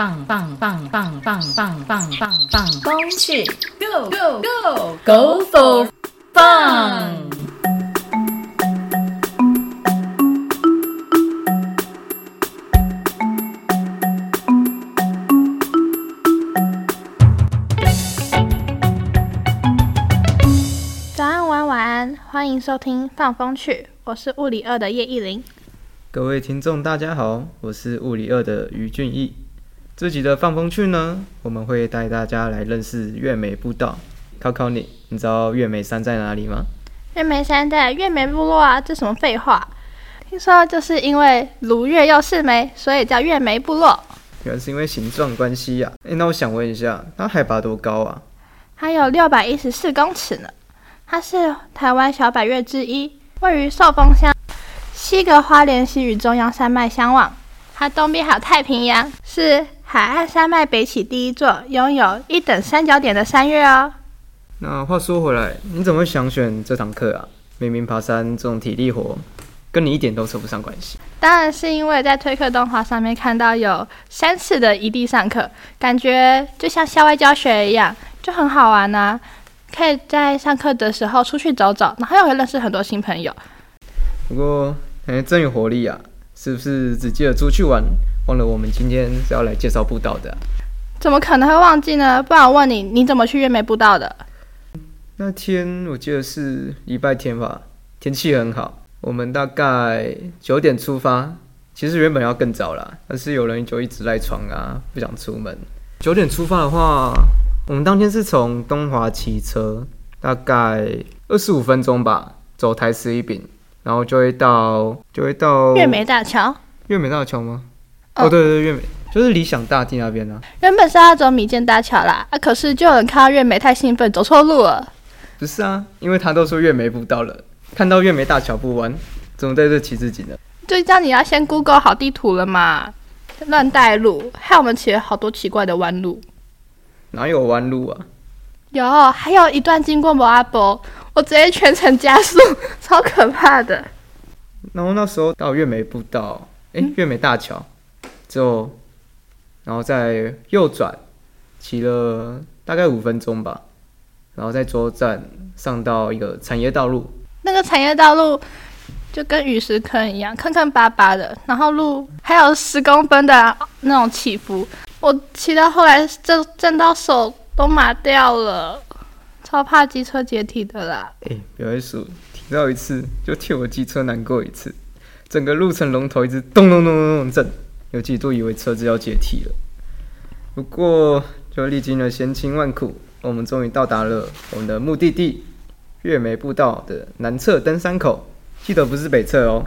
棒棒棒棒棒棒棒棒棒，风去 Go Go Go Go for Fun！早安，晚安，晚安，欢迎收听《放风去》，我是物理二的叶艺玲。各位听众，大家好，我是物理二的于俊逸。这集的放风去呢，我们会带大家来认识月美步道。考考你，你知道月美山在哪里吗？月眉山在月眉部落啊，这什么废话？听说就是因为如月又是眉，所以叫月眉部落。原来是因为形状关系呀、诶，那我想问一下，它海拔多高啊？它有六百一十四公尺呢，它是台湾小百岳之一，位于寿丰乡，西隔花莲溪与中央山脉相望。它东边还有太平洋，是海岸山脉北起第一座，拥有一等三角点的山岳哦。那话说回来，你怎么会想选这堂课啊？明明爬山这种体力活，跟你一点都扯不上关系。当然是因为在推课动画上面看到有三次的异地上课，感觉就像校外教学一样，就很好玩呐、可以在上课的时候出去走走，然后又会认识很多新朋友。不过，感觉，真有活力啊！是不是只记得出去玩，忘了我们今天是要来介绍步道的啊、怎么可能会忘记呢？不然我问你，你怎么去月美步道的？那天我记得是礼拜天吧，天气很好，我们大概九点出发。其实原本要更早啦，但是有人就一直赖床啊，不想出门。九点出发的话，我们当天是从东华骑车，大概二十五分钟吧，走台十一饼，然后就会到就会到月美大桥月美大桥吗？哦哦，对对对，月美就是理想大地那边啊。原本是要走米建大桥啦，啊，可是就有人看到月美太兴奋，走错路了。不是啊，因为他都说月美不到了，看到月美大桥不弯，怎么在这骑自己呢？就叫你要先 Google 好地图了嘛，乱带路，害我们骑了好多奇怪的弯路。哪有弯路啊？有，还有一段经过摩阿波，我直接全程加速，超可怕的。然后那时候到月眉步道，诶，月眉大桥之后，然后再右转，骑了大概五分钟吧，然后在左站上到一个产业道路，那个产业道路就跟陨石坑一样，坑坑巴巴的，然后路还有十公分的那种起伏，我骑到后来震震到手都麻掉了，超怕机车解体的啦。诶，表一数停到一次就替我机车难过一次，整个路程龙头一直咚咚咚咚咚震，有几度以为车子要解体了。不过就历经了千辛万苦，我们终于到达了我们的目的地——月眉步道的南侧登山口。记得不是北侧哦，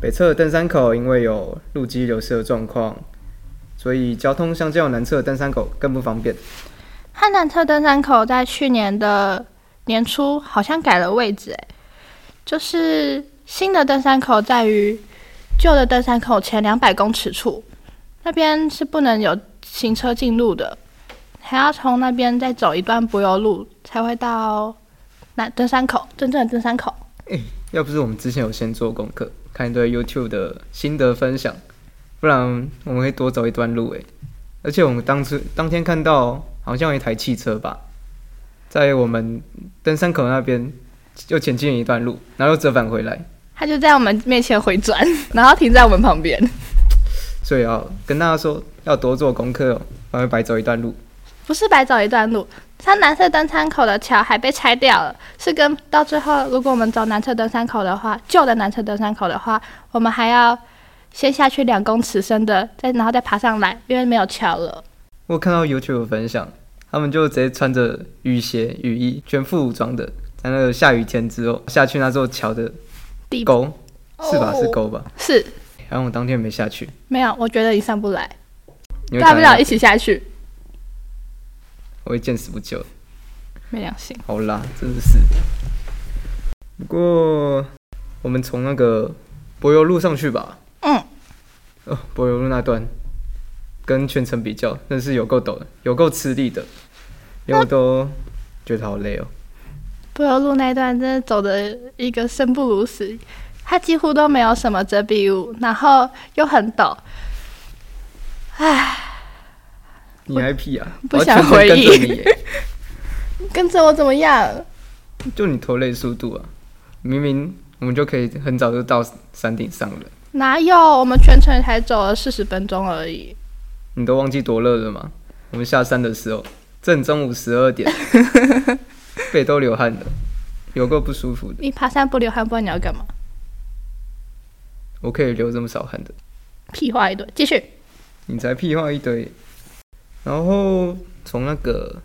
北侧的登山口因为有路基流失的状况，所以交通相较南侧登山口更不方便。汉南侧登山口在去年的年初好像改了位置，诶，就是新的登山口在于旧的登山口前两百公尺处，那边是不能有行车进入的，还要从那边再走一段柏油路才会到那登山口，真正的登山口。要不是我们之前有先做功课，看一堆 YouTube 的心得分享，不然我们会多走一段路诶。而且我们当初当天看到好像有一台汽车吧，在我们登山口那边又前进了一段路，然后又折返回来，他就在我们面前回转，然后停在我们旁边。所以要跟大家说要多做功课哦，不然会白走一段路。不是白走一段路，它南侧登山口的桥还被拆掉了，是跟到最后，如果我们走南侧登山口的话，旧的南侧登山口的话，我们还要先下去两公尺深的，再然后再爬上来，因为没有桥了。我看到 YouTube 的分享，他们就直接穿着雨鞋、雨衣，全副武装的，在那个下雨天之后下去那座桥的地沟，是吧？哦是沟吧？是然后我当天没下去，没有，我觉得你上不来，大不了一起下去，我会见死不救。没良心。好啦，真的是。不过我们从那个柏油路上去吧。嗯。哦，柏油路那段跟全程比较，真是有够陡的，有够吃力的，连我都觉得好累哦。柏油路那一段真的走的一个生不如死，它几乎都没有什么遮蔽物，然后又很陡，唉，你还屁啊！不想回忆 跟着我怎么样？就你拖累速度啊！明明我们就可以很早就到山顶上了，哪有？我们全程才走了四十分钟而已。你都忘记多热了吗？我们下山的时候，正中午十二点，背都流汗了，有够不舒服的。你爬山不流汗，不然你要干嘛？我可以流这么少汗的，屁话一堆，继续。你才屁话一堆。然后从那个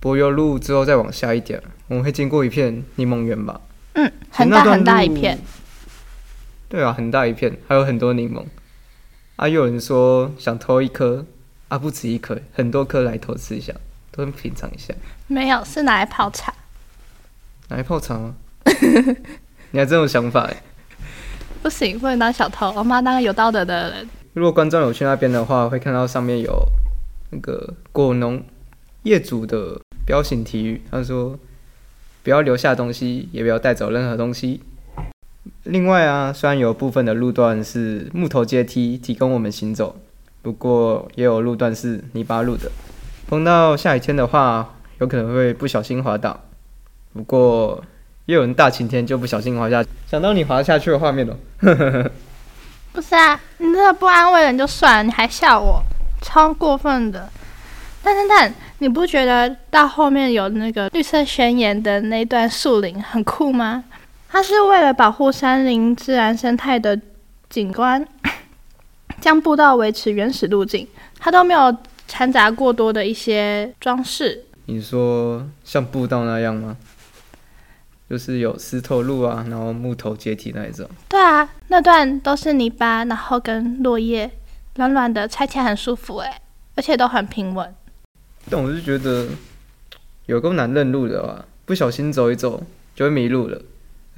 柏油路之后再往下一点，我们会经过一片柠檬园吧？嗯，很大很大一片。。对啊，很大一片，还有很多柠檬。啊，又有人说想偷一颗，啊，不止一颗，很多颗来偷吃一下，都很品尝一下。没有，是拿来泡茶。拿来泡茶吗？你还真有想法哎！不行，不能当小偷，我们要当个有道德的人。如果观众有去那边的话，会看到上面有那个果农业主的彪形体语，他说不要留下东西，也不要带走任何东西。另外啊，虽然有部分的路段是木头阶梯提供我们行走，不过也有路段是泥巴路的。碰到下雨天的话，有可能会不小心滑倒。不过也有人大晴天就不小心滑下，想到你滑下去的画面了。不是啊，你这个不安慰人就算了，你还笑我，超过分的。但但但，你不觉得到后面有那个绿色宣言的那段树林很酷吗？它是为了保护山林自然生态的景观，将步道维持原始路径，它都没有掺杂过多的一些装饰。你说像步道那样吗？就是有石头路啊，然后木头阶梯那一种。对啊，那段都是泥巴，然后跟落叶，软软的，踩起来很舒服诶，而且都很平稳。但我是觉得有够难认路的啊，不小心走一走就会迷路了。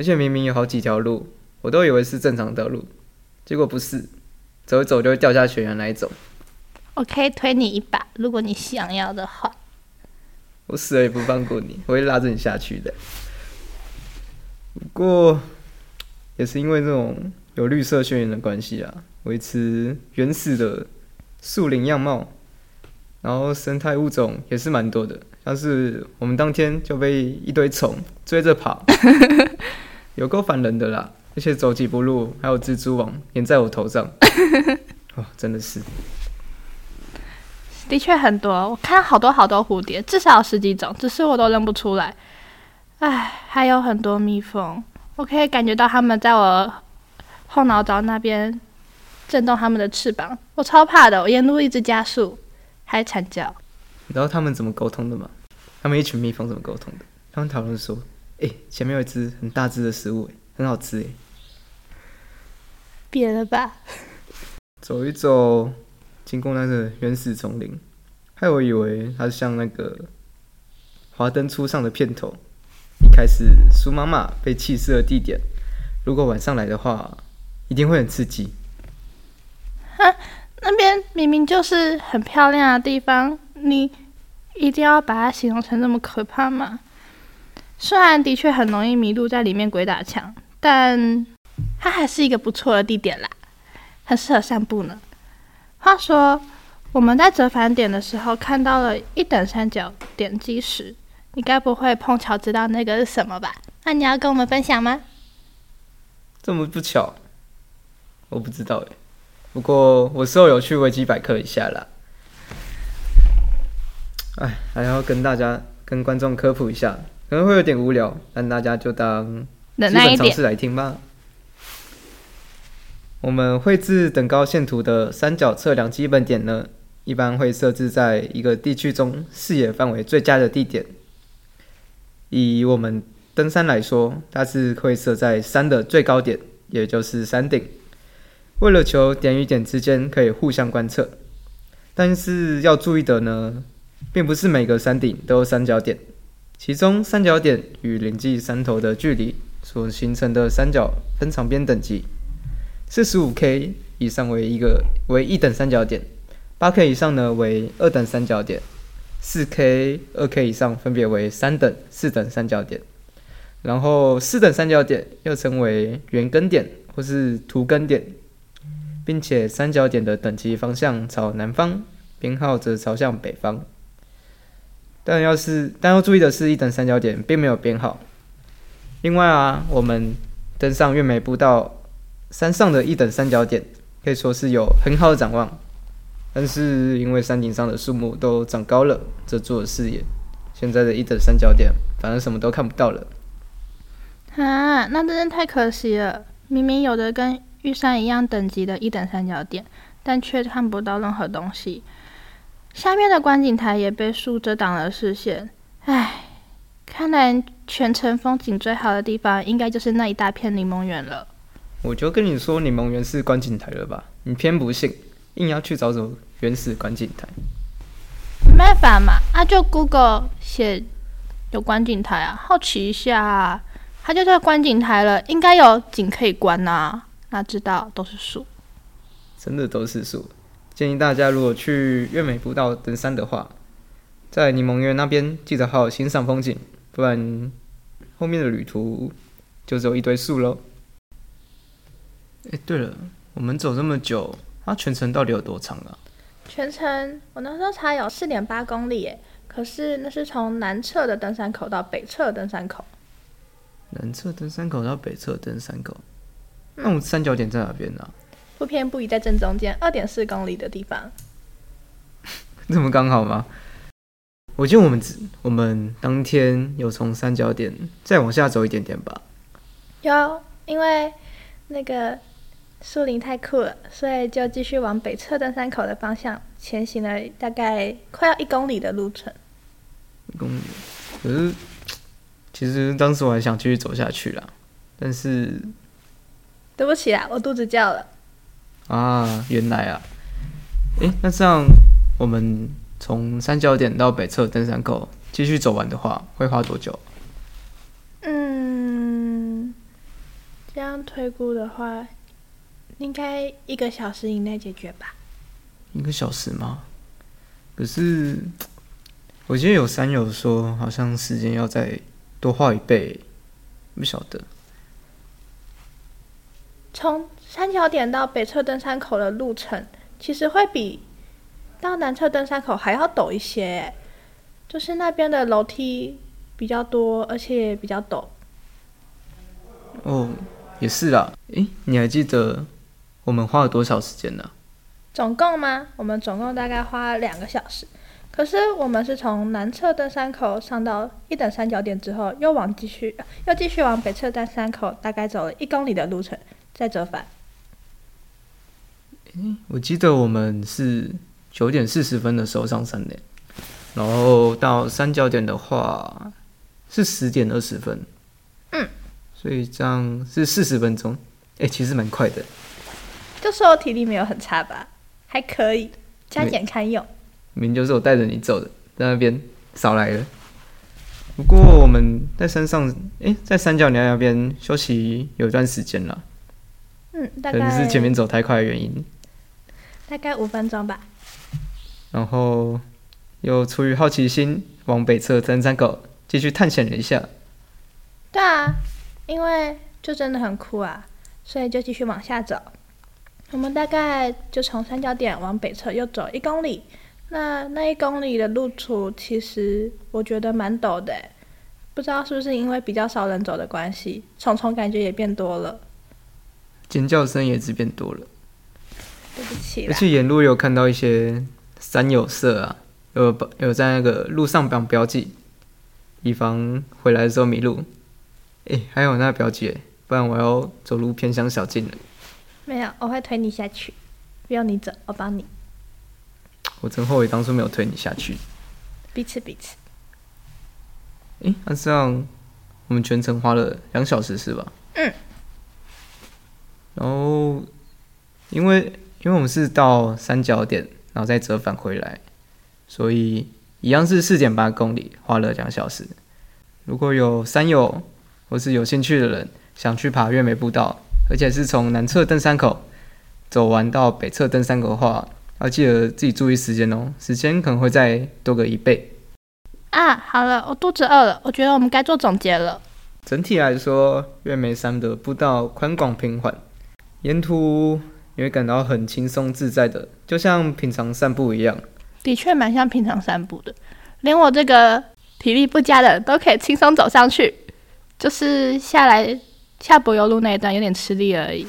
而且明明有好几条路，我都以为是正常的路，结果不是，走一走就会掉下悬崖那一种。我可以推你一把，如果你想要的话。我死了也不放过你，我会拉着你下去的。不过也是因为这种有绿色宣言的关系啊，维持原始的树林样貌，然后生态物种也是蛮多的，像是我们当天就被一堆虫追着跑，有够烦人的啦！而且走几步路还有蜘蛛网粘在我头上，哦，真的是。的确很多，我看到好多好多蝴蝶，至少有十几种，只是我都认不出来。唉，还有很多蜜蜂，我可以感觉到它们在我后脑勺那边震动它们的翅膀，我超怕的。我沿路一直加速，还惨叫。你知道他们怎么沟通的吗？他们一群蜜蜂怎么沟通的？他们讨论说：“哎、前面有一只很大只的食物，哎，很好吃，哎，别了吧，走一走，经过那个原始丛林，害我以为它像那个《华灯初上》的片头，一开始苏妈妈被弃尸的地点，如果晚上来的话，一定会很刺激。那边明明就是很漂亮的地方，你一定要把它形容成那么可怕吗？虽然的确很容易迷路，在里面鬼打墙，但它还是一个不错的地点啦，很适合散步呢。话说，我们在折返点的时候看到了一等三角点击石，你该不会碰巧知道那个是什么吧？那你要跟我们分享吗？这么不巧，我不知道哎。不过我事后有去维基百科一下啦。哎，还要跟大家、跟观众科普一下，可能会有点无聊，但大家就当基本常识来听吧。我们绘制等高线图的三角测量基本点呢，一般会设置在一个地区中视野范围最佳的地点。以我们登山来说，它是会设在山的最高点，也就是山顶。为了求点与点之间可以互相观测，但是要注意的呢，并不是每个山顶都有三角点，其中三角点与邻近山头的距离所形成的三角分长边等级，四十五 K 以上为一个为一等三角点，八 K 以上呢为二等三角点，四 K、二 K 以上分别为三等、四等三角点。然后四等三角点又称为圆根点或是图根点，并且三角点的等级方向朝南方，编号则朝向北方。但要是但要注意的是，一等三角点并没有编号。另外啊，我们登上月眉步道山上的一等三角点，可以说是有很好的展望。但是因为山顶上的树木都长高了，遮住了视野，现在的一等三角点反而什么都看不到了。啊，那真是太可惜了！明明有的跟玉山一样等级的一等三角点，但却看不到任何东西。下面的观景台也被树遮挡了视线。唉，看来全城风景最好的地方，应该就是那一大片柠檬园了。我就跟你说，柠檬园是观景台了吧？你偏不信。硬要去找找原始观景台，没办法嘛，啊就 Google 写有观景台啊，好奇一下啊，它就在观景台了，应该有景可以观呐，哪知道都是树，真的都是树。建议大家如果去月美步道登山的话，在柠檬园那边记得好好欣赏风景，不然后面的旅途就只有一堆树喽。哎，对了，我们走这么久。它全程到底有多长啊？全程我那时候才有四点八公里耶，可是那是从南侧的登山口到北侧登山口。南侧登山口到北侧登山口，那我们三角点在哪边呢？不偏不倚在正中间，二点四公里的地方。这么刚好吗？我记得我们我们当天有从三角点再往下走一点点吧。有，因为那个。树林太酷了，所以就继续往北侧登山口的方向前行了，大概快要一公里的路程。一公里，可是其实当时我还想继续走下去啦，但是对不起啦，我肚子叫了。啊，原来啊，诶，那这样我们从三角点到北侧登山口继续走完的话，会花多久？嗯，这样推估的话。应该一个小时以内解决吧？一个小时吗？可是我记得有山友说，好像时间要再多花一倍，不晓得。从三角点到北侧登山口的路程，其实会比到南侧登山口还要陡一些，就是那边的楼梯比较多，而且也比较陡。哦，也是啦。诶，你还记得？我们花了多少时间呢？总共吗？我们总共大概花了两个小时。可是我们是从南侧登山口上到一等三角点之后，又往继续又继续往北侧登山口，大概走了一公里的路程，再折返。我记得我们是九点四十分的时候上山的，然后到三角点的话是十点二十分。嗯，所以这样是四十分钟。哎，其实蛮快的。就说我体力没有很差吧，还可以，加减堪用。明明就是我带着你走的，在那边少来了。不过我们在山上，哎，在三角鸟那边休息有一段时间了。嗯，大概是前面走太快的原因。大概五分钟吧。然后又出于好奇心，往北侧登山口继续探险了一下。对啊，因为就真的很酷啊，所以就继续往下走。我们大概就从三角点往北侧又走一公里，那那一公里的路途其实我觉得蛮陡的，不知道是不是因为比较少人走的关系，虫虫感觉也变多了，尖叫声也是变多了。对不起。而且沿路有看到一些山有色啊，有有在那个路上绑标记，以防回来的时候迷路。哎，还有那标记，不然我要走路偏向小径了。没有，我会推你下去，不用你走，我帮你。我真后悔当初没有推你下去。彼此彼此。哎，那这样我们全程花了两小时是吧？嗯。然后，因为因为我们是到三角点，然后再折返回来，所以一样是四点八公里，花了两小时。如果有山友或是有兴趣的人想去爬月眉步道。而且是从南侧登山口走完到北侧登山口的话，要记得自己注意时间哦，时间可能会再多个一倍。啊，好了，我肚子饿了，我觉得我们该做总结了。整体来说，月眉山的步道宽广平缓，沿途你会感到很轻松自在的，就像平常散步一样。的确蛮像平常散步的，连我这个体力不佳的都可以轻松走上去，就是下来下柏油路那一段有点吃力而已。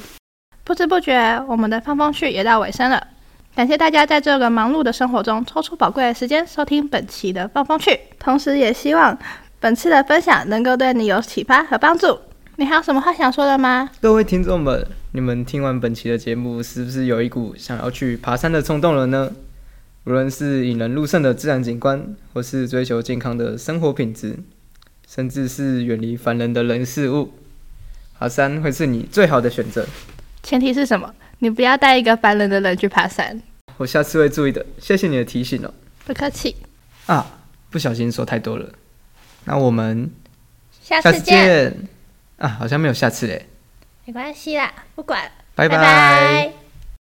不知不觉，我们的放风趣也到尾声了。感谢大家在这个忙碌的生活中抽出宝贵的时间收听本期的放风趣，同时也希望本次的分享能够对你有启发和帮助。你还有什么话想说的吗？各位听众们，你们听完本期的节目，是不是有一股想要去爬山的冲动了呢？无论是引人入胜的自然景观，或是追求健康的生活品质，甚至是远离烦人的人事物，爬山会是你最好的选择。前提是什么？你不要带一个烦人的人去爬山。我下次会注意的，谢谢你的提醒哦。不客气。啊，不小心说太多了。那我们下次见。啊，好像没有下次嘞。没关系啦，不管。拜拜。